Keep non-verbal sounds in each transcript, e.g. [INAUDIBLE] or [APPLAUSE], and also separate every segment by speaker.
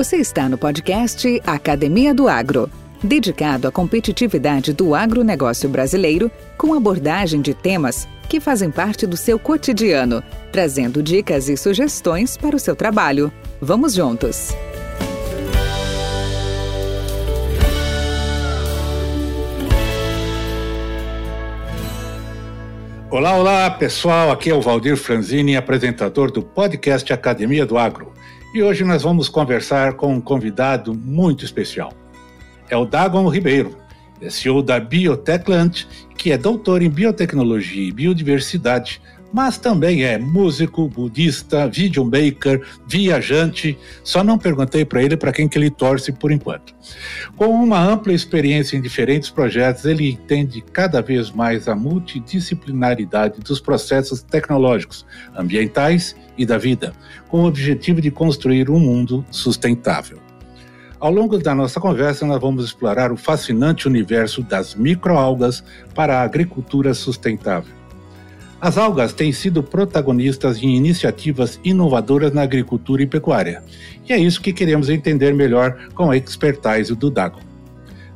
Speaker 1: Você está no podcast Academia do Agro, dedicado à competitividade do agronegócio brasileiro, com abordagem de temas que fazem parte do seu cotidiano, trazendo dicas e sugestões para o seu trabalho. Vamos juntos!
Speaker 2: Olá, olá pessoal, aqui é o Valdir Franzini, apresentador do podcast Academia do Agro. E hoje nós vamos conversar com um convidado muito especial. É o Dagon Ribeiro, CEO da Biotechland, que é doutor em biotecnologia e biodiversidade, mas também é músico, budista, videomaker, viajante. Só não perguntei para ele para quem que ele torce por enquanto. Com uma ampla experiência em diferentes projetos, ele entende cada vez mais a multidisciplinaridade dos processos tecnológicos, ambientais e da vida, com o objetivo de construir um mundo sustentável. Ao longo da nossa conversa, nós vamos explorar o fascinante universo das microalgas para a agricultura sustentável. As algas têm sido protagonistas em iniciativas inovadoras na agricultura e pecuária, e é isso que queremos entender melhor com a expertise do Dagon.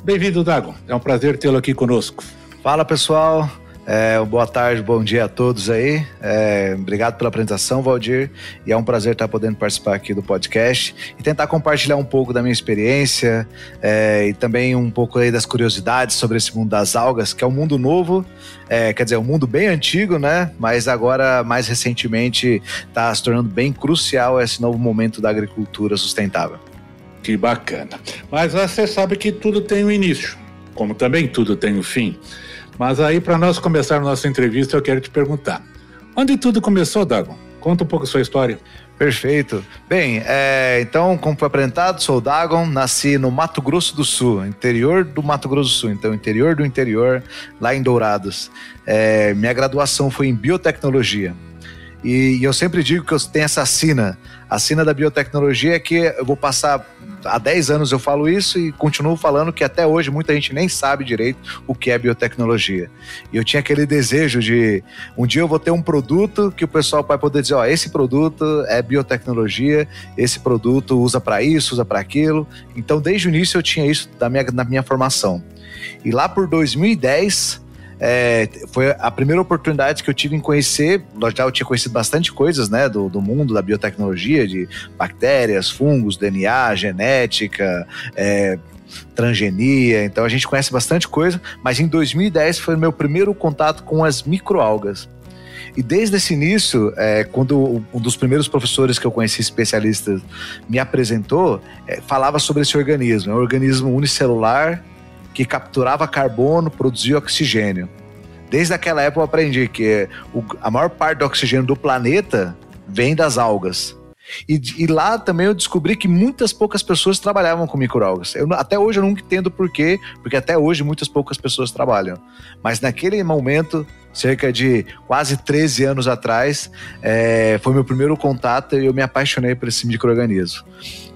Speaker 2: Bem-vindo, Dagon. É um prazer tê-lo aqui conosco.
Speaker 3: Fala, pessoal. É, boa tarde, bom dia a todos aí. É, obrigado pela apresentação, Valdir. E é um prazer estar podendo participar aqui do podcast e tentar compartilhar um pouco da minha experiência é, e também um pouco aí das curiosidades sobre esse mundo das algas, que é um mundo novo, é, quer dizer, um mundo bem antigo, né? Mas agora, mais recentemente, está se tornando bem crucial esse novo momento da agricultura sustentável.
Speaker 2: Que bacana. Mas você sabe que tudo tem um início, como também tudo tem um fim. Mas aí, para nós começar a nossa entrevista, eu quero te perguntar: onde tudo começou, Dagon? Conta um pouco a sua história.
Speaker 3: Perfeito. Bem, é, então, como foi apresentado, sou o Dagon, nasci no Mato Grosso do Sul, interior do Mato Grosso do Sul, então interior do interior, lá em Dourados. É, minha graduação foi em biotecnologia. E, e eu sempre digo que eu tenho essa sina. A sina da biotecnologia é que eu vou passar há 10 anos eu falo isso e continuo falando que até hoje muita gente nem sabe direito o que é biotecnologia. E eu tinha aquele desejo de um dia eu vou ter um produto que o pessoal vai poder dizer, ó, esse produto é biotecnologia, esse produto usa para isso, usa para aquilo. Então desde o início eu tinha isso da minha, na minha formação. E lá por 2010 é, foi a primeira oportunidade que eu tive em conhecer. Já eu tinha conhecido bastante coisas, né, do, do mundo da biotecnologia, de bactérias, fungos, DNA, genética, é, transgenia. Então a gente conhece bastante coisa, mas em 2010 foi o meu primeiro contato com as microalgas. E desde esse início, é, quando um dos primeiros professores que eu conheci, especialistas, me apresentou, é, falava sobre esse organismo. É um organismo unicelular que capturava carbono, produzia oxigênio. Desde aquela época eu aprendi que a maior parte do oxigênio do planeta vem das algas. E, e, lá também eu descobri que muitas poucas pessoas trabalhavam com microalgas. Eu, até hoje eu nunca entendo por quê, porque até hoje muitas poucas pessoas trabalham. Mas naquele momento, cerca de quase 13 anos atrás, é, foi meu primeiro contato e eu me apaixonei por esse microorganismo.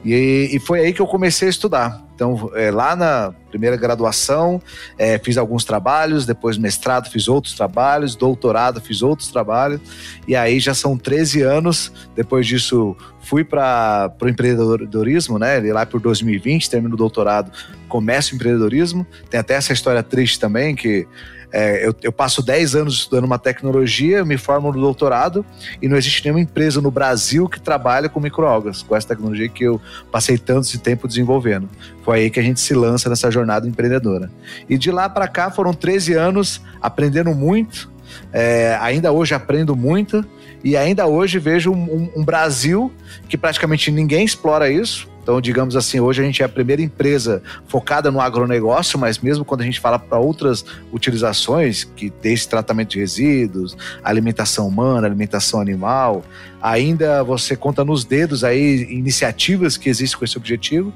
Speaker 3: E, e foi aí que eu comecei a estudar. Então, é, lá na primeira graduação, é, fiz alguns trabalhos, depois mestrado, fiz outros trabalhos, doutorado, fiz outros trabalhos, e aí já são 13 anos. Depois disso, fui para o empreendedorismo, né? Lá por 2020, termino o doutorado, começo o empreendedorismo. Tem até essa história triste também, que é, eu, eu, passo 10 anos estudando uma tecnologia, me formo no doutorado e não existe nenhuma empresa no Brasil que trabalha com microalgas, com essa tecnologia que eu passei tanto tempo desenvolvendo. Foi aí que a gente se lança nessa jornada empreendedora. E de lá para cá foram 13 anos aprendendo muito, é, ainda hoje aprendo muito e ainda hoje vejo um, um, um Brasil que praticamente ninguém explora isso então, digamos assim, hoje a gente é a primeira empresa focada no agronegócio, mas mesmo quando a gente fala para outras utilizações, que esse tratamento de resíduos, alimentação humana, alimentação animal, ainda você conta nos dedos aí iniciativas que existem com esse objetivo.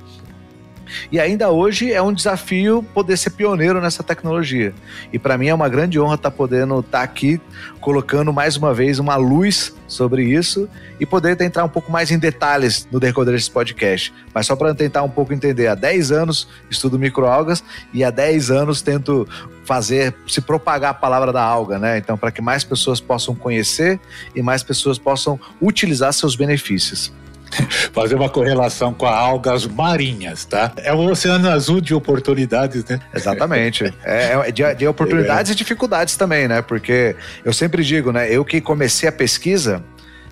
Speaker 3: E ainda hoje é um desafio poder ser pioneiro nessa tecnologia. E para mim é uma grande honra estar tá podendo estar tá aqui colocando mais uma vez uma luz sobre isso e poder entrar um pouco mais em detalhes no decorrer desse podcast. Mas só para tentar um pouco entender, há 10 anos estudo microalgas e há 10 anos tento fazer se propagar a palavra da alga, né? Então, para que mais pessoas possam conhecer e mais pessoas possam utilizar seus benefícios. [LAUGHS]
Speaker 2: fazer uma correlação com a algas marinhas, tá? É o oceano azul de oportunidades, né?
Speaker 3: Exatamente. é, é de, de, oportunidades é. e dificuldades também, né? Porque eu sempre digo, né? Eu que comecei a pesquisa,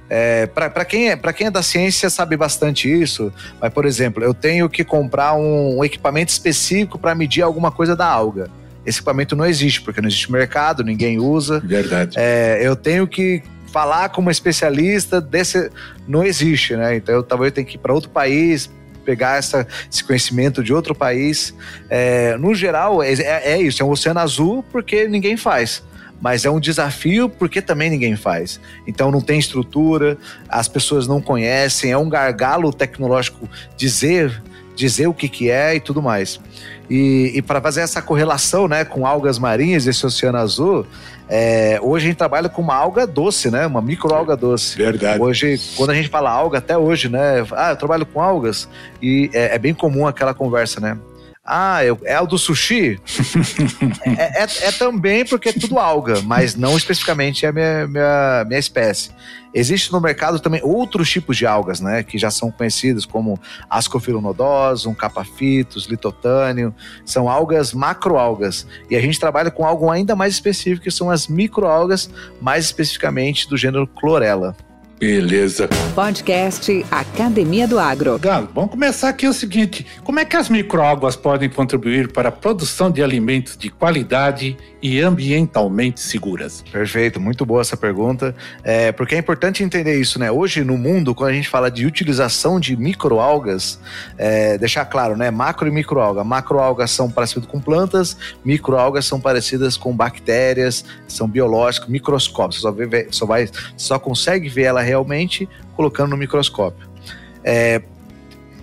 Speaker 3: é, para quem, é, quem é da ciência sabe bastante isso, mas, por exemplo, eu tenho que comprar um, um equipamento específico para medir alguma coisa da alga. Esse equipamento não existe, porque não existe mercado, ninguém usa.
Speaker 2: Verdade.
Speaker 3: É, eu tenho que falar com uma especialista desse. Não existe, né? Então eu talvez tenha que ir para outro país, pegar essa, esse conhecimento de outro país. É, no geral, é, é, isso, é um oceano azul porque ninguém faz mas é um desafio porque também ninguém faz. Então não tem estrutura, as pessoas não conhecem, é um gargalo tecnológico dizer dizer o que, que é e tudo mais. E, e para fazer essa correlação né, com algas marinhas, esse oceano azul, é, hoje a gente trabalha com uma alga doce, né? Uma microalga doce.
Speaker 2: Verdade.
Speaker 3: Hoje, quando a gente fala alga, até hoje, né? Ah, eu trabalho com algas. E é, é bem comum aquela conversa, né? Ah, eu, é o do sushi? [LAUGHS] é, é, é, também porque é tudo alga, mas não especificamente é a minha, minha, minha espécie. Existe no mercado também outros tipos de algas, né? Que já são conhecidos como Ascophyllonodosum, Capafitos, Litotânio. São algas macroalgas. E a gente trabalha com algo ainda mais específico, que são as microalgas, mais especificamente do gênero Chlorella.
Speaker 2: Beleza.
Speaker 1: Podcast Academia do Agro.
Speaker 2: Galo, vamos começar aqui o seguinte: como é que as microalgas podem contribuir para a produção de alimentos de qualidade e ambientalmente seguras?
Speaker 3: Perfeito, muito boa essa pergunta. É, porque é importante entender isso, né? Hoje no mundo, quando a gente fala de utilização de microalgas, é, deixar claro, né? Macro e microalga. Macroalgas são parecidas com plantas, microalgas são parecidas com bactérias, são biológicos, microscópicos. Você só, vê, só, vai, só consegue ver ela realmente colocando no microscópio. É,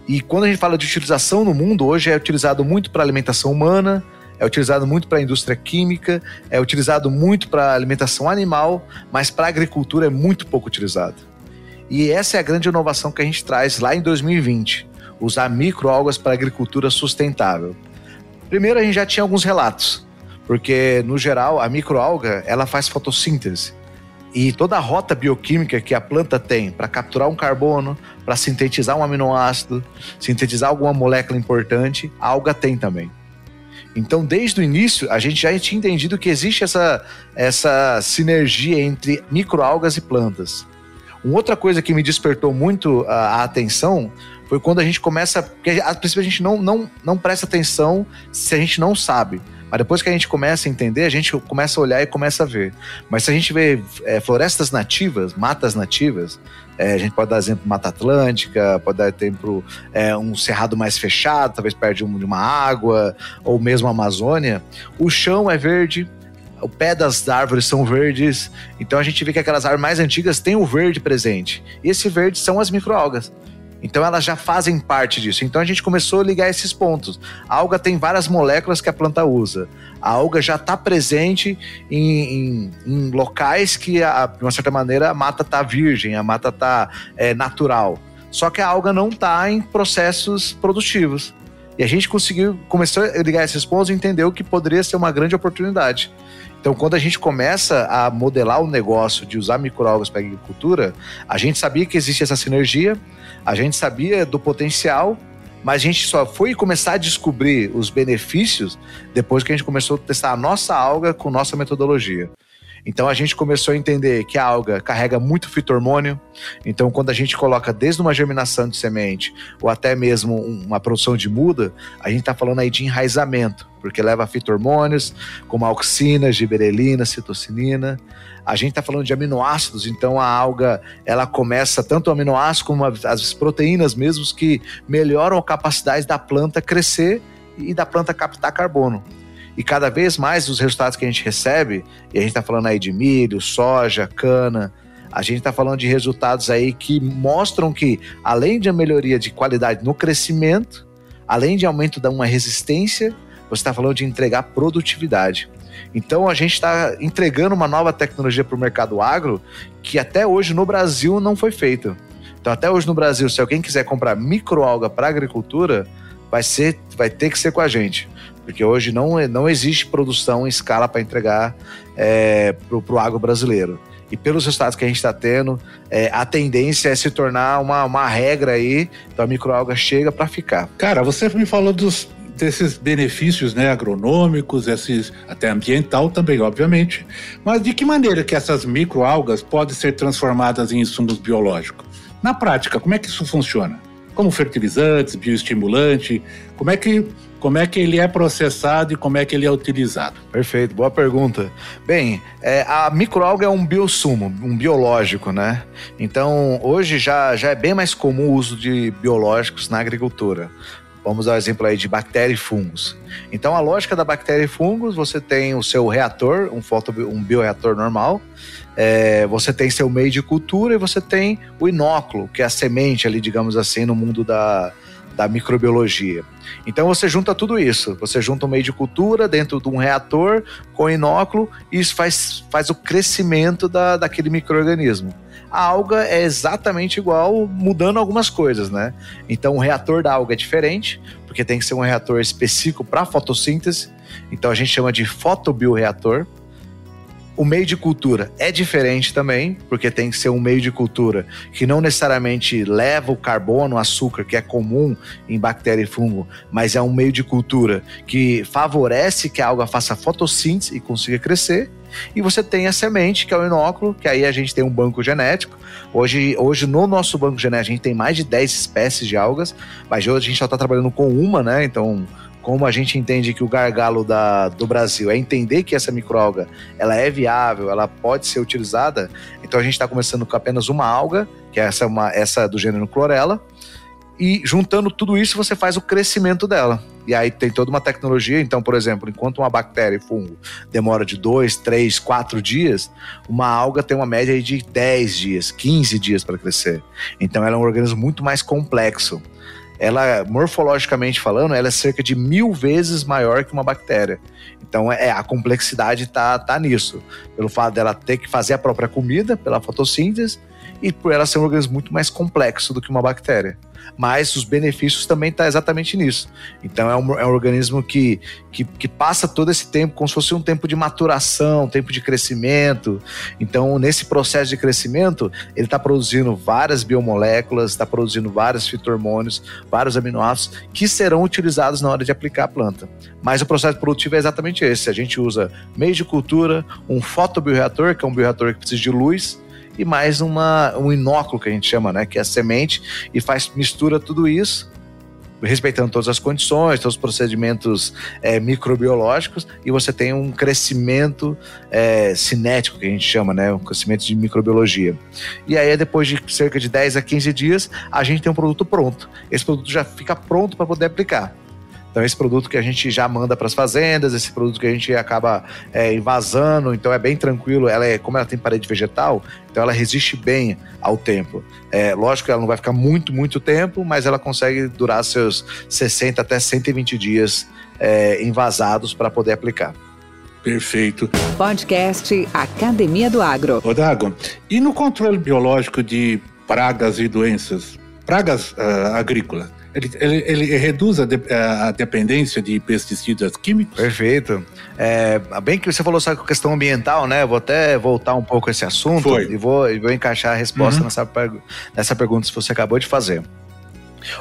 Speaker 3: e quando a gente fala de utilização no mundo, hoje é utilizado muito para alimentação humana, é utilizado muito para a indústria química, é utilizado muito para alimentação animal, mas para a agricultura é muito pouco utilizado. E essa é a grande inovação que a gente traz lá em 2020, usar microalgas para agricultura sustentável. Primeiro a gente já tinha alguns relatos, porque no geral a microalga ela faz fotossíntese. E toda a rota bioquímica que a planta tem para capturar um carbono, para sintetizar um aminoácido, sintetizar alguma molécula importante, a alga tem também. Então, desde o início, a gente já tinha entendido que existe essa, essa sinergia entre microalgas e plantas. Uma outra coisa que me despertou muito a, a atenção foi quando a gente começa. Porque a princípio a gente não, não, não presta atenção se a gente não sabe. Mas depois que a gente começa a entender, a gente começa a olhar e começa a ver. Mas se a gente vê é, florestas nativas, matas nativas, é, a gente pode dar exemplo Mata Atlântica, pode dar exemplo é, um cerrado mais fechado, talvez perto de, um, de uma água, ou mesmo a Amazônia, o chão é verde, o pé das árvores são verdes, então a gente vê que aquelas árvores mais antigas têm o verde presente. E esse verde são as microalgas. Então elas já fazem parte disso. Então a gente começou a ligar esses pontos. A alga tem várias moléculas que a planta usa. A alga já está presente em, em, em, locais que, a, de uma certa maneira, a mata está virgem, a mata está é, natural. Só que a alga não está em processos produtivos. E a gente conseguiu, começou a ligar esses pontos e entendeu que poderia ser uma grande oportunidade. Então, quando a gente começa a modelar o negócio de usar microalgas para agricultura, a gente sabia que existe essa sinergia, a gente sabia do potencial, mas a gente só foi começar a descobrir os benefícios depois que a gente começou a testar a nossa alga com nossa metodologia. Então a gente começou a entender que a alga carrega muito fitormônio. Então, quando a gente coloca desde uma germinação de semente ou até mesmo uma produção de muda, a gente está falando aí de enraizamento, porque leva fitormônios, como auxina, giberelina, citocinina. A gente está falando de aminoácidos, então a alga ela começa tanto o aminoácido como as proteínas mesmos que melhoram a capacidade da planta crescer e da planta captar carbono. E cada vez mais os resultados que a gente recebe, e a gente está falando aí de milho, soja, cana, a gente está falando de resultados aí que mostram que, além de uma melhoria de qualidade no crescimento, além de aumento de uma resistência, você está falando de entregar produtividade. Então a gente está entregando uma nova tecnologia para o mercado agro que até hoje no Brasil não foi feita. Então até hoje no Brasil, se alguém quiser comprar microalga para agricultura, vai ser, vai ter que ser com a gente porque hoje não, não existe produção em escala para entregar é, para o agro brasileiro. E pelos resultados que a gente está tendo, é, a tendência é se tornar uma, uma regra aí. Então a microalga chega para ficar.
Speaker 2: Cara, você me falou dos, desses benefícios né, agronômicos, esses, até ambiental também, obviamente. Mas de que maneira que essas microalgas podem ser transformadas em insumos biológicos? Na prática, como é que isso funciona? Como fertilizantes, bioestimulante, como é que como é que ele é processado e como é que ele é utilizado?
Speaker 3: Perfeito, boa pergunta. Bem, é, a microalga é um biosumo, um biológico, né? Então, hoje já, já é bem mais comum o uso de biológicos na agricultura. Vamos dar um exemplo aí de bactéria e fungos. Então, a lógica da bactéria e fungos, você tem o seu reator, um, foto, um bioreator normal, é, você tem seu meio de cultura e você tem o inóculo, que é a semente ali, digamos assim, no mundo da, da microbiologia. Então você junta tudo isso, você junta um meio de cultura dentro de um reator com inóculo e isso faz, faz o crescimento da, daquele microorganismo. A alga é exatamente igual, mudando algumas coisas, né? Então o reator da alga é diferente, porque tem que ser um reator específico para fotossíntese. Então a gente chama de fotobioreator. O meio de cultura é diferente também, porque tem que ser um meio de cultura que não necessariamente leva o carbono, o açúcar, que é comum em bactéria e fungo, mas é um meio de cultura que favorece que a alga faça fotossíntese e consiga crescer. E você tem a semente, que é o inóculo, que aí a gente tem um banco genético. Hoje, hoje no nosso banco genético, a gente tem mais de 10 espécies de algas, mas hoje a gente só está trabalhando com uma, né? Então, como a gente entende que o gargalo da, do Brasil é entender que essa microalga ela é viável, ela pode ser utilizada, então a gente está começando com apenas uma alga, que é essa, uma, essa do gênero clorela, e juntando tudo isso você faz o crescimento dela. E aí tem toda uma tecnologia. Então, por exemplo, enquanto uma bactéria e fungo demora de 2, 3, 4 dias, uma alga tem uma média de 10 dias, 15 dias para crescer. Então, ela é um organismo muito mais complexo ela, morfologicamente falando, ela é cerca de mil vezes maior que uma bactéria. Então, é, a complexidade tá, tá nisso. Pelo fato dela ter que fazer a própria comida pela fotossíntese e por ela ser um organismo muito mais complexo do que uma bactéria mas os benefícios também estão tá exatamente nisso. Então é um, é um organismo que, que, que, passa todo esse tempo como se fosse um tempo de maturação, um tempo de crescimento. Então, nesse processo de crescimento, ele está produzindo várias biomoléculas, está produzindo vários fitohormônios, vários aminoácidos que serão utilizados na hora de aplicar a planta. Mas o processo produtivo é exatamente esse. A gente usa meio de cultura, um fotobioreator, que é um bioreator que precisa de luz, e mais uma, um inóculo que a gente chama, né? Que é a semente, e faz mistura tudo isso respeitando todas as condições, todos os procedimentos é, microbiológicos, e você tem um crescimento é, cinético, que a gente chama, né? Um crescimento de microbiologia. E aí, depois de cerca de 10 a 15 dias, a gente tem um produto pronto. Esse produto já fica pronto para poder aplicar. Então, esse produto que a gente já manda para as fazendas, esse produto que a gente acaba é, invasando, então é bem tranquilo. Ela é, como ela tem parede vegetal, então ela resiste bem ao tempo. É, lógico que ela não vai ficar muito, muito tempo, mas ela consegue durar seus 60 até 120 dias é, envasados para poder aplicar.
Speaker 2: Perfeito.
Speaker 1: Podcast Academia do Agro.
Speaker 2: Odago, e no controle biológico de pragas e doenças, pragas uh, agrícolas, ele, ele, ele reduz a, de, a, dependência de pesticidas químicos?
Speaker 3: Perfeito. É, bem que você falou sobre a questão ambiental, né? Vou até voltar um pouco a esse assunto Foi. e vou, vou encaixar a resposta uhum. nessa, nessa pergunta que você acabou de fazer.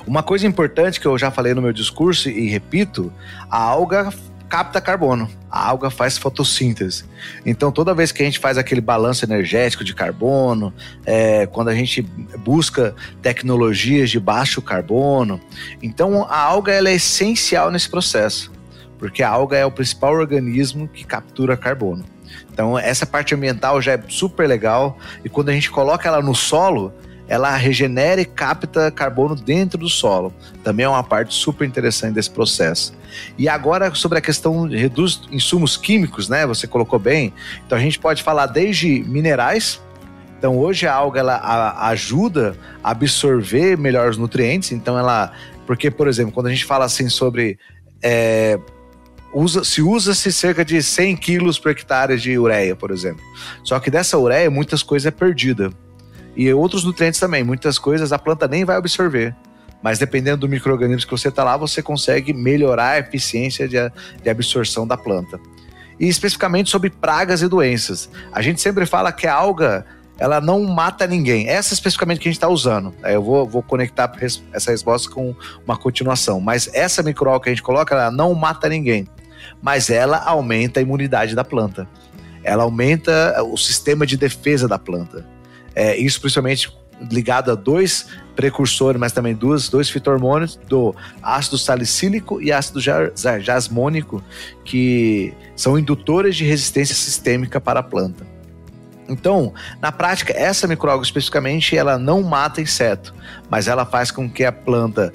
Speaker 3: Uma coisa importante que eu já falei no meu discurso e repito, a alga capta carbono. A alga faz fotossíntese. Então, toda vez que a gente faz aquele balanço energético de carbono, é, quando a gente busca tecnologias de baixo carbono, então a alga ela é essencial nesse processo, porque a alga é o principal organismo que captura carbono. Então, essa parte ambiental já é super legal e quando a gente coloca ela no solo, ela regenera e capta carbono dentro do solo. Também é uma parte super interessante desse processo. E agora sobre a questão de reduz insumos químicos, né? Você colocou bem. Então a gente pode falar desde minerais. Então hoje a alga ela ajuda a absorver melhor os nutrientes. Então ela, porque por exemplo, quando a gente fala assim sobre é, usa, se usa-se cerca de 100 quilos por hectare de ureia, por exemplo. Só que dessa ureia muitas coisas é perdida. E outros nutrientes também, muitas coisas a planta nem vai absorver. Mas dependendo do microorganismo que você está lá, você consegue melhorar a eficiência de, de absorção da planta. e especificamente sobre pragas e doenças. A gente sempre fala que a alga ela não mata ninguém. Essa especificamente que a gente está usando. Eu vou, vou conectar essa resposta com uma continuação. Mas essa microalga que a gente coloca, ela não mata ninguém. Mas ela aumenta a imunidade da planta. Ela aumenta o sistema de defesa da planta. É, isso principalmente ligado a dois precursores, mas também dois, dois fitohormônios, do ácido salicílico e ácido jasmônico, que são indutores de resistência sistêmica para a planta. Então, na prática, essa microalga especificamente, ela não mata inseto, mas ela faz com que a planta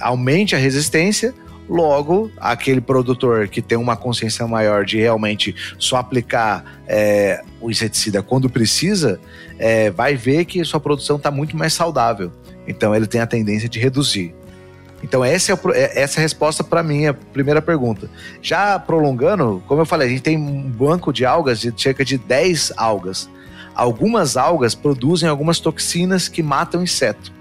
Speaker 3: aumente a resistência, Logo, aquele produtor que tem uma consciência maior de realmente só aplicar é, o inseticida quando precisa, é, vai ver que sua produção está muito mais saudável. Então, ele tem a tendência de reduzir. Então, essa é, é essa é a resposta para a minha primeira pergunta. Já prolongando, como eu falei, a gente tem um banco de algas de cerca de 10 algas. Algumas algas produzem algumas toxinas que matam inseto.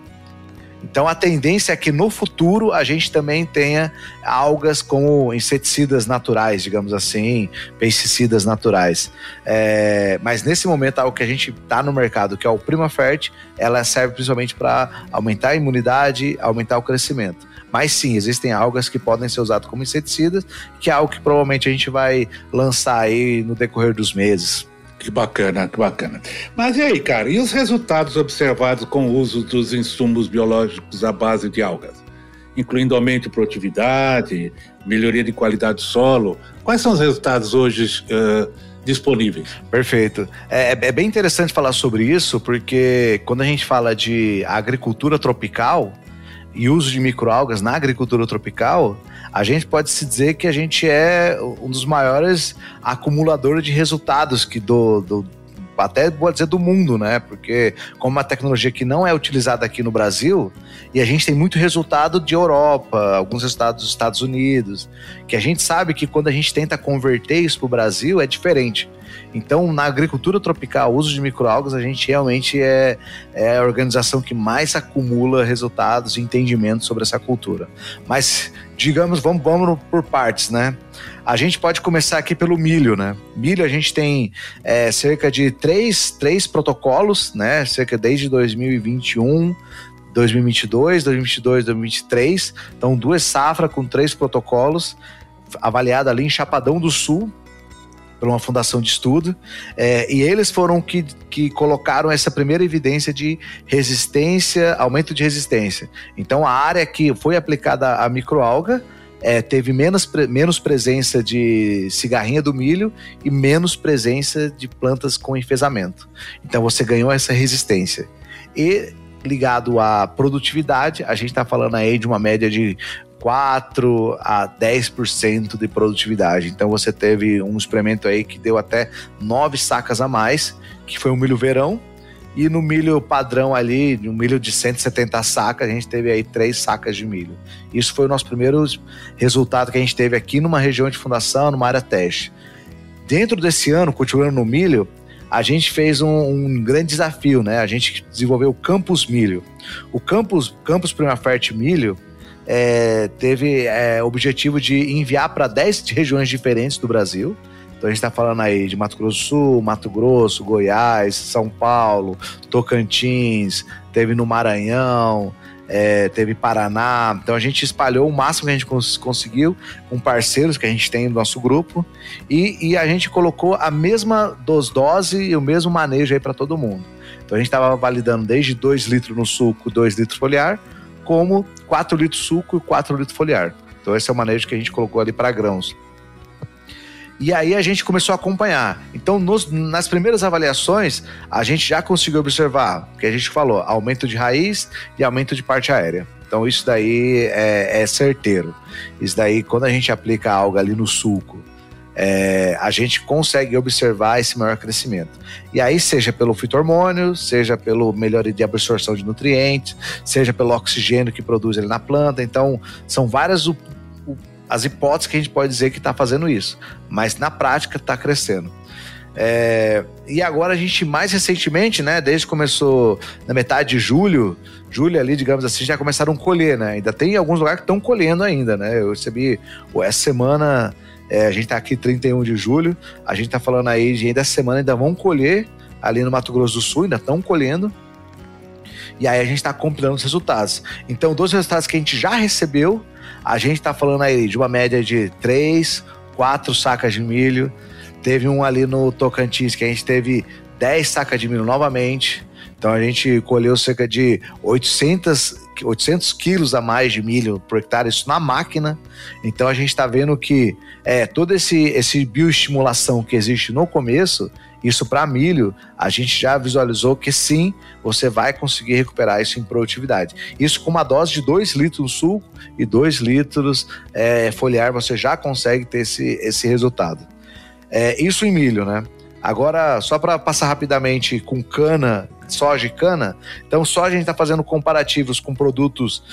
Speaker 3: Então a tendência é que no futuro a gente também tenha algas como inseticidas naturais, digamos assim, pesticidas naturais. É, mas nesse momento, algo que a gente está no mercado, que é o Prima Fert, ela serve principalmente para aumentar a imunidade, aumentar o crescimento. Mas sim, existem algas que podem ser usadas como inseticidas, que é algo que provavelmente a gente vai lançar aí no decorrer dos meses.
Speaker 2: Que bacana, que bacana. Mas e aí, cara, e os resultados observados com o uso dos insumos biológicos à base de algas? Incluindo aumento de produtividade, melhoria de qualidade do solo. Quais são os resultados hoje uh, disponíveis?
Speaker 3: Perfeito. É, é, é bem interessante falar sobre isso, porque quando a gente fala de agricultura tropical e uso de microalgas na agricultura tropical, a gente pode se dizer que a gente é um dos maiores acumuladores de resultados que do, do até vou dizer do mundo, né? Porque como uma tecnologia que não é utilizada aqui no Brasil, e a gente tem muito resultado de Europa, alguns resultados dos Estados Unidos, que a gente sabe que quando a gente tenta converter isso para o Brasil é diferente. Então, na agricultura tropical, o uso de microalgas, a gente realmente é, é a organização que mais acumula resultados e entendimento sobre essa cultura. Mas, digamos, vamos, vamos por partes, né? A gente pode começar aqui pelo milho, né? Milho a gente tem é, cerca de três, três protocolos, né? Cerca desde 2021, 2022, 2022, 2023. Então, duas safras com três protocolos, avaliada ali em Chapadão do Sul, por uma fundação de estudo, é, e eles foram que, que colocaram essa primeira evidência de resistência, aumento de resistência. Então, a área que foi aplicada a microalga é, teve menos, menos presença de cigarrinha do milho e menos presença de plantas com enfesamento. Então, você ganhou essa resistência. E ligado à produtividade, a gente está falando aí de uma média de 4 a 10% de produtividade. Então você teve um experimento aí que deu até 9 sacas a mais, que foi o milho verão. E no milho padrão ali, no milho de 170 sacas, a gente teve aí 3 sacas de milho. Isso foi o nosso primeiro resultado que a gente teve aqui numa região de fundação, numa área teste. Dentro desse ano, continuando no milho, a gente fez um, um, grande desafio, né? A gente desenvolveu o Campus Milho. O Campus, Campus Primafert Milho, é, teve é, objetivo de enviar para 10 regiões diferentes do Brasil. Então a gente está falando aí de Mato Grosso do Sul, Mato Grosso, Goiás, São Paulo, Tocantins, teve no Maranhão, é, teve Paraná. Então a gente espalhou o máximo que a gente cons conseguiu com parceiros que a gente tem no nosso grupo e, e a gente colocou a mesma dos dose e o mesmo manejo aí para todo mundo. Então a gente estava validando desde 2 litros no suco, 2 litros foliar, como 4 litros suco e 4 litros foliar. Então esse é o manejo que a gente colocou ali para grãos. E aí a gente começou a acompanhar. Então, nos, nas primeiras avaliações, a gente já conseguiu observar, o que a gente falou, aumento de raiz e aumento de parte aérea. Então, isso daí é, é certeiro. Isso daí, quando a gente aplica algo ali no suco é, a gente consegue observar esse maior crescimento. E aí, seja pelo fito-hormônio, seja pelo melhoria de absorção de nutrientes, seja pelo oxigênio que produz ele na planta. Então, são várias o, o, as hipóteses que a gente pode dizer que está fazendo isso, mas na prática está crescendo. É, e agora a gente mais recentemente, né, desde que começou na metade de julho, julho ali, digamos assim, já começaram a colher, né? Ainda tem alguns lugares que estão colhendo ainda, né? Eu recebi essa semana É, a gente está aqui 31 de julho, a gente está falando aí de ainda semana ainda vão colher ali no Mato Grosso do Sul, ainda estão colhendo. E aí a gente está compilando os resultados. Então, dos resultados que a gente já recebeu, a gente está falando aí de uma média de 3, 4 sacas de milho. Teve um ali no Tocantins que a gente teve 10 sacas de milho novamente. Então a gente colheu cerca de 800, 800 quilos a mais de milho por hectare, isso na máquina. Então a gente está vendo que é, toda esse, esse bioestimulação que existe no começo, isso para milho, a gente já visualizou que sim, você vai conseguir recuperar isso em produtividade. Isso com uma dose de 2 litros de suco e 2 litros é, foliar, você já consegue ter esse, esse resultado. É, isso em milho, né? Agora, só para passar rapidamente com cana, soja e cana, então soja a gente está fazendo comparativos com produtos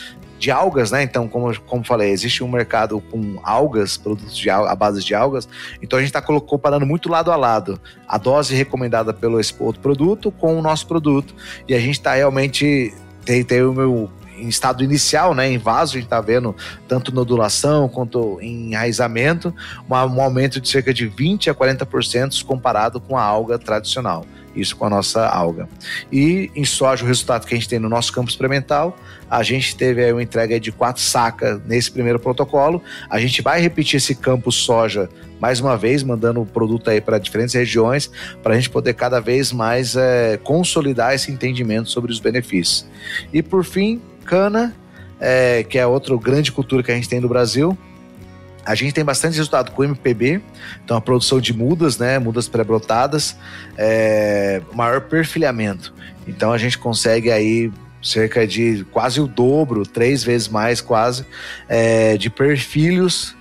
Speaker 3: de algas, né? Então, como, como falei, existe um mercado com algas, produtos de a base de algas. Então, a gente está comparando muito lado a lado a dose recomendada pelo esse outro produto com o nosso produto. E a gente está realmente tem, tem o meu em estado inicial, né, em vaso, a gente está vendo tanto nodulação quanto em enraizamento, um aumento de cerca de 20 a 40% comparado com a alga tradicional. Isso com a nossa alga. E em soja, o resultado que a gente tem no nosso campo experimental, a gente teve aí uma entrega de quatro sacas nesse primeiro protocolo. A gente vai repetir esse campo soja mais uma vez, mandando o produto aí para diferentes regiões, para a gente poder cada vez mais é, consolidar esse entendimento sobre os benefícios. E por fim, cana, é, que é outra grande cultura que a gente tem no Brasil. A gente tem bastante resultado com MPB, então a produção de mudas, né, mudas pré-brotadas, é, maior perfilhamento. Então a gente consegue aí cerca de quase o dobro, três vezes mais quase, é, de perfilhos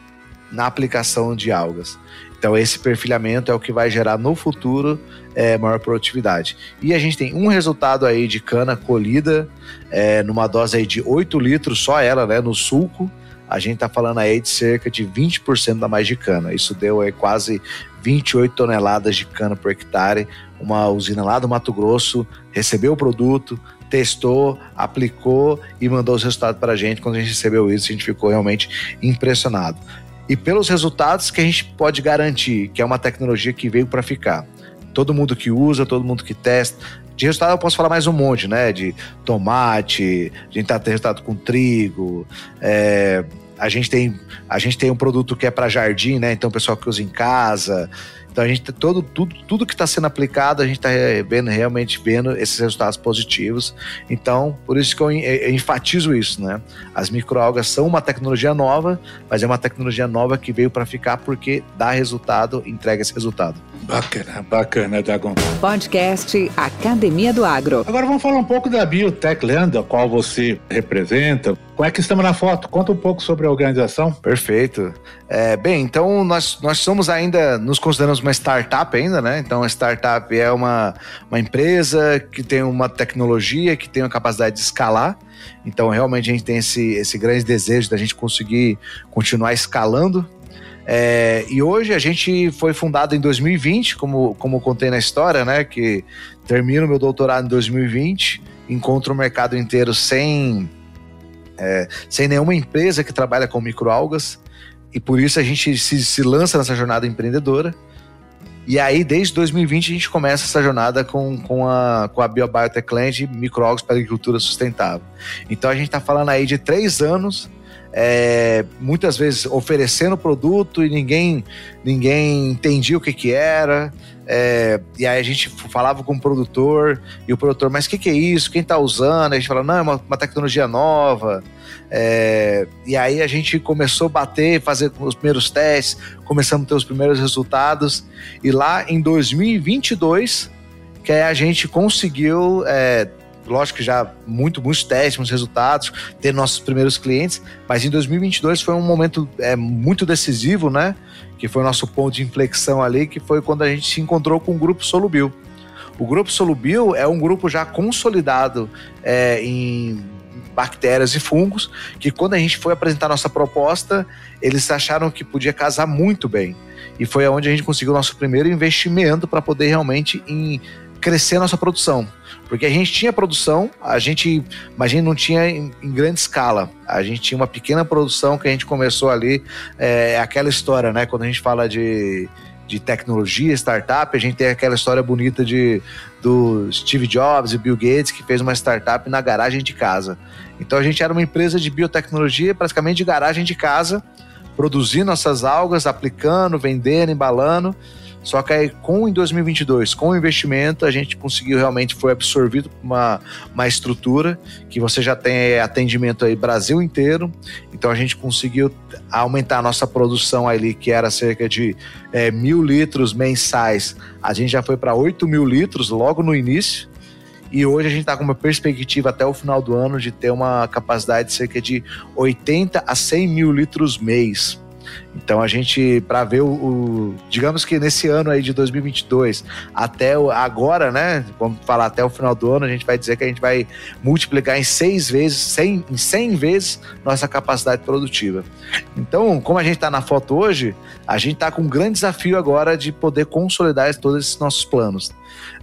Speaker 3: na aplicação de algas. Então esse perfilhamento é o que vai gerar no futuro é, maior produtividade. E a gente tem um resultado aí de cana colhida é, numa dose aí de 8 litros, só ela, né, no sulco. A gente tá falando aí de cerca de 20% da mais de cana. Isso deu aí quase 28 toneladas de cana por hectare. Uma usina lá do Mato Grosso recebeu o produto, testou, aplicou e mandou os resultados para a gente. Quando a gente recebeu isso, a gente ficou realmente impressionado. E pelos resultados que a gente pode garantir que é uma tecnologia que veio para ficar todo mundo que usa, todo mundo que testa. De resultado eu posso falar mais um monte, né? De tomate, a gente tá tendo resultado com trigo, é, a gente tem a gente tem um produto que é para jardim, né? Então o pessoal que usa em casa, então a gente todo tudo, tudo que está sendo aplicado, a gente está vendo realmente vendo esses resultados positivos. Então, por isso que eu, eu enfatizo isso, né? As microalgas são uma tecnologia nova, mas é uma tecnologia nova que veio para ficar porque dá resultado, entrega esse resultado.
Speaker 2: Bacana, bacana, Dagon.
Speaker 1: Podcast Academia do Agro.
Speaker 2: Agora vamos falar um pouco da Biotech Land, a qual você representa. Como é que estamos na foto? Conta um pouco sobre a organização.
Speaker 3: Perfeito. É, bem, então nós, nós somos ainda, nos consideramos uma startup ainda, né? Então a startup é uma, uma empresa que tem uma tecnologia, que tem uma capacidade de escalar. Então realmente a gente tem esse, esse grande desejo da gente conseguir continuar escalando é, e hoje a gente foi fundado em 2020, como, como contei na história, né? Que termino meu doutorado em 2020, encontro o mercado inteiro sem, é, sem nenhuma empresa que trabalha com microalgas, e por isso a gente se, se lança nessa jornada empreendedora. E aí, desde 2020, a gente começa essa jornada com, com a, com a BioBiotech Land Microalgas para Agricultura Sustentável. Então, a gente está falando aí de três anos é, muitas vezes oferecendo produto e ninguém ninguém entendia o que que era. É, e aí a gente falava com o produtor e o produtor, mas o que, que é isso? Quem está usando? A gente fala, não, é uma, uma tecnologia nova. É, e aí a gente começou a bater, fazer os primeiros testes, começamos a ter os primeiros resultados. E lá em 2022, que a gente conseguiu é, lógico que já muito, muitos testes, muitos resultados, ter nossos primeiros clientes, mas em 2022 foi um momento é, muito decisivo, né? Que foi o nosso ponto de inflexão ali, que foi quando a gente se encontrou com o grupo Solubil. O grupo Solubil é um grupo já consolidado é, em bactérias e fungos, que quando a gente foi apresentar nossa proposta, eles acharam que podia casar muito bem. E foi onde a gente conseguiu nosso primeiro investimento para poder realmente em crescer nossa produção. Porque a gente tinha produção, a gente, mas a gente não tinha em, em grande escala. A gente tinha uma pequena produção que a gente começou ali, é aquela história, né? Quando a gente fala de, de tecnologia, startup, a gente tem aquela história bonita de, do Steve Jobs e Bill Gates, que fez uma startup na garagem de casa. Então a gente era uma empresa de biotecnologia, praticamente de garagem de casa, produzindo nossas algas, aplicando, vendendo, embalando. Só que aí, com em 2022, com o investimento, a gente conseguiu realmente, foi absorvido por uma, uma estrutura que você já tem atendimento aí Brasil inteiro. Então a gente conseguiu aumentar a nossa produção ali, que era cerca de é, mil litros mensais. A gente já foi para 8 mil litros logo no início. E hoje a gente está com uma perspectiva até o final do ano de ter uma capacidade de cerca de 80 a 100 mil litros mês. Então a gente, para ver o, o, Digamos que nesse ano aí de 2022, até o, agora, né? Vamos falar até o final do ano, a gente vai dizer que a gente vai multiplicar em seis vezes, 100, em 100 vezes nossa capacidade produtiva. Então, como a gente está na foto hoje, a gente está com um grande desafio agora de poder consolidar todos esses nossos planos.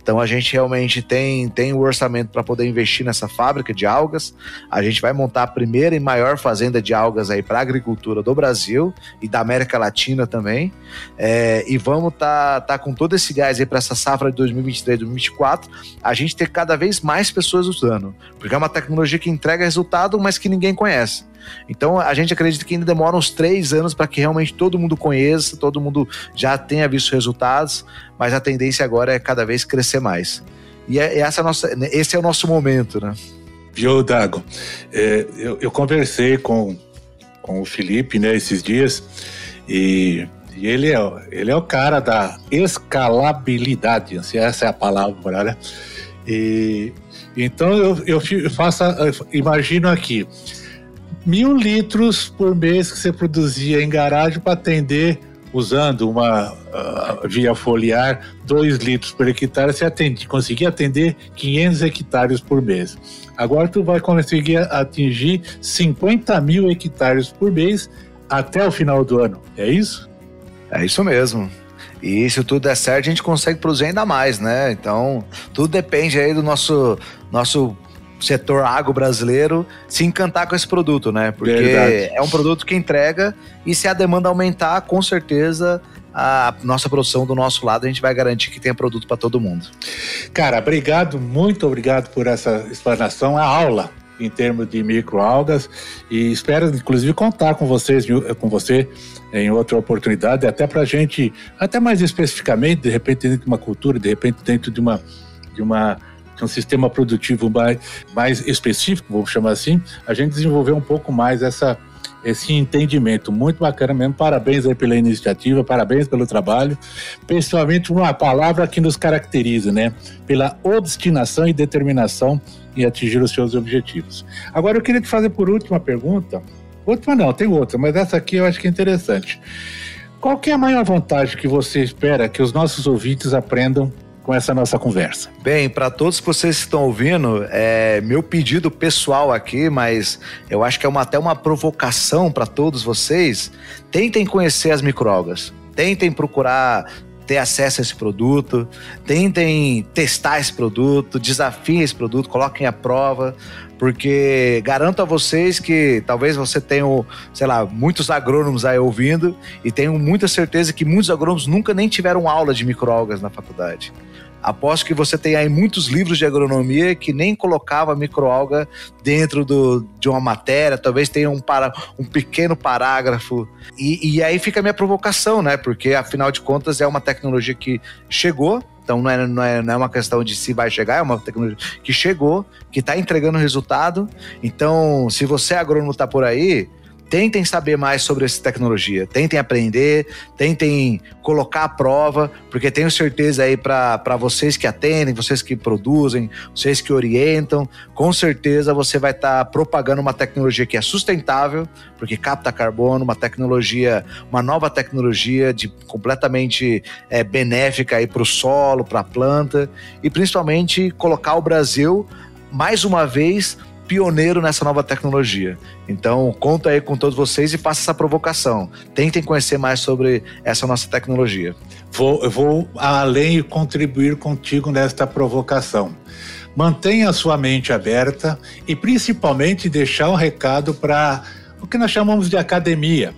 Speaker 3: Então a gente realmente tem, tem o orçamento para poder investir nessa fábrica de algas. A gente vai montar a primeira e maior fazenda de algas aí para agricultura do Brasil e da América Latina também. É, e vamos tá, tá com todo esse gás aí para essa safra de 2023, 2024. A gente ter cada vez mais pessoas usando, porque é uma tecnologia que entrega resultado, mas que ninguém conhece. Então a gente acredita que ainda demora uns três anos para que realmente todo mundo conheça, todo mundo já tenha visto resultados, mas a tendência agora é cada vez crescer mais. E é, essa é nossa, esse é o nosso momento, né?
Speaker 2: Viu, Dago? É, eu, eu, conversei com, com o Felipe né, esses dias e, e, ele, é, ele é o cara da escalabilidade, se essa é a palavra, né? E, então eu, eu faço, imagino aqui, mil litros por mês que você produzia em garagem para atender, usando uma uh, via foliar, dois litros por hectare, você atende, conseguia atender 500 hectares por mês. Agora tu vai conseguir atingir 50 mil hectares por mês até o final do ano, é isso?
Speaker 3: É isso mesmo. E se tudo der certo, a gente consegue produzir ainda mais, né? Então, tudo depende aí do nosso, nosso setor agro brasileiro se encantar com esse produto, né? Porque Verdade. é um produto que entrega e se a demanda aumentar, com certeza a nossa produção do nosso lado a gente vai garantir que tenha produto para todo mundo.
Speaker 2: Cara, obrigado, muito obrigado por essa explanação, a aula em termos de microalgas e espero inclusive contar com vocês com você em outra oportunidade até para gente até mais especificamente de repente dentro de uma cultura de repente dentro de uma de uma um sistema produtivo mais, mais específico, vamos chamar assim, a gente desenvolveu um pouco mais essa, esse entendimento. Muito bacana mesmo. Parabéns aí pela iniciativa, parabéns pelo trabalho, principalmente uma palavra que nos caracteriza, né? Pela obstinação e determinação em atingir os seus objetivos. Agora eu queria te fazer por última pergunta. Última não, tem outra, mas essa aqui eu acho que é interessante. Qual que é a maior vantagem que você espera que os nossos ouvintes aprendam com essa nossa conversa.
Speaker 3: Bem, para todos que vocês estão ouvindo, é meu pedido pessoal aqui, mas eu acho que é uma, até uma provocação para todos vocês. Tentem conhecer as microalgas. Tentem procurar ter acesso a esse produto, tentem testar esse produto, desafiem esse produto, coloquem à prova, porque garanto a vocês que talvez você tenha, sei lá, muitos agrônomos aí ouvindo e tenho muita certeza que muitos agrônomos nunca nem tiveram aula de microalgas na faculdade. Aposto que você tem aí muitos livros de agronomia que nem colocava microalga dentro do, de uma matéria, talvez tenha um, para, um pequeno parágrafo. E, e aí fica a minha provocação, né? Porque afinal de contas é uma tecnologia que chegou, então não é, não, é, não é uma questão de se vai chegar, é uma tecnologia que chegou, que está entregando resultado. Então, se você é agrônomo está por aí, tentem saber mais sobre essa tecnologia, tentem aprender, tentem colocar à prova, porque tenho certeza aí para vocês que atendem, vocês que produzem, vocês que orientam, com certeza você vai estar tá propagando uma tecnologia que é sustentável, porque capta carbono, uma tecnologia, uma nova tecnologia de completamente é, benéfica aí para o solo, para a planta e principalmente colocar o Brasil mais uma vez pioneiro nessa nova tecnologia. Então, conto aí com todos vocês e faça essa provocação. Tentem conhecer mais sobre essa nossa tecnologia.
Speaker 2: Vou, eu vou além e contribuir contigo nesta provocação. Mantenha a sua mente aberta e principalmente deixar um recado para o que nós chamamos de academia.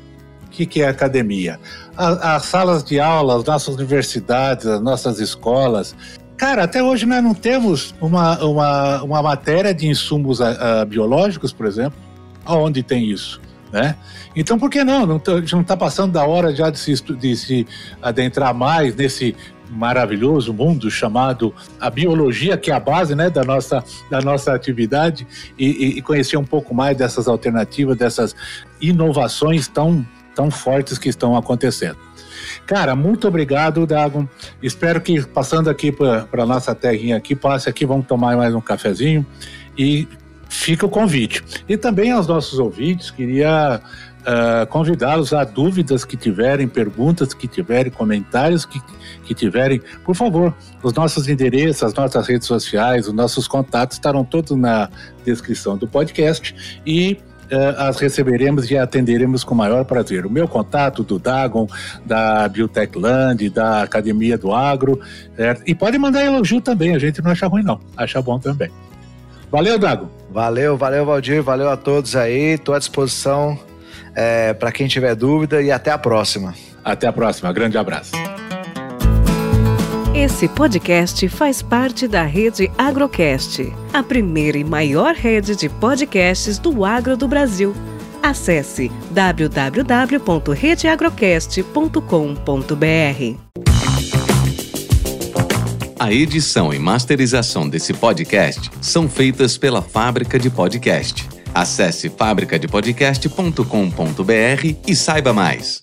Speaker 2: O que, que é academia? as salas de aula, as nossas universidades, as nossas escolas. Cara, até hoje nós não temos uma, uma, uma matéria de insumos a, a biológicos, por exemplo, aonde tem isso. Né? Então, por que não? Não está passando da hora já de se, de se adentrar mais nesse maravilhoso mundo chamado a biologia, que é a base né, da, nossa, da nossa atividade, e, e conhecer um pouco mais dessas alternativas, dessas inovações tão, tão fortes que estão acontecendo. Cara, muito obrigado, Dago. Espero que passando aqui para nossa terrinha aqui, passe aqui, vamos tomar mais um cafezinho e fica o convite. E também aos nossos ouvintes, queria uh, convidá-los a dúvidas que tiverem, perguntas que tiverem, comentários que, que tiverem, por favor, os nossos endereços, as nossas redes sociais, os nossos contatos estarão todos na descrição do podcast e as receberemos e atenderemos com maior prazer. O meu contato do Dagon, da Biotechland, da Academia do Agro, certo? e pode mandar elogio também, a gente não acha ruim não, acha bom também. Valeu, Dago.
Speaker 3: Valeu, valeu, Valdir, valeu a todos aí, estou à disposição é, para quem tiver dúvida e até a próxima.
Speaker 2: Até a próxima, grande abraço.
Speaker 1: Esse podcast faz parte da rede Agrocast, a primeira e maior rede de podcasts do agro do Brasil. Acesse www.redeagrocast.com.br.
Speaker 4: A edição e masterização desse podcast são feitas pela Fábrica de Podcast Acesse fabricadepodcast.com.br e saiba mais.